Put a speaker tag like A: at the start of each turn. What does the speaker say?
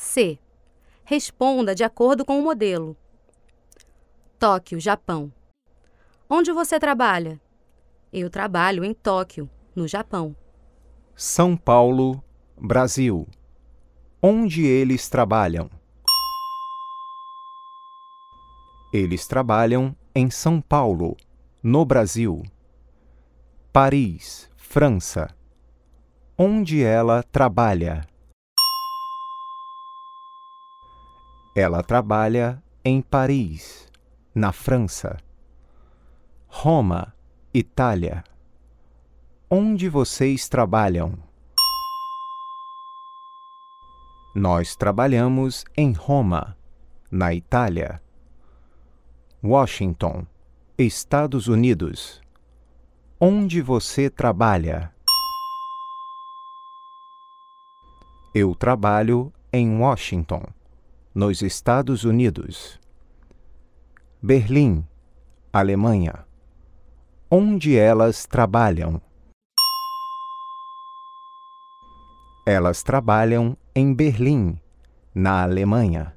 A: C. Responda de acordo com o modelo. Tóquio, Japão. Onde você trabalha? Eu trabalho em Tóquio, no Japão.
B: São Paulo, Brasil. Onde eles trabalham? Eles trabalham em São Paulo, no Brasil. Paris, França. Onde ela trabalha? Ela trabalha em Paris, na França. Roma, Itália. Onde vocês trabalham? Nós trabalhamos em Roma, na Itália. Washington, Estados Unidos. Onde você trabalha? Eu trabalho em Washington, nos Estados Unidos. Berlim, Alemanha. Onde elas trabalham? Elas trabalham em Berlim, na Alemanha.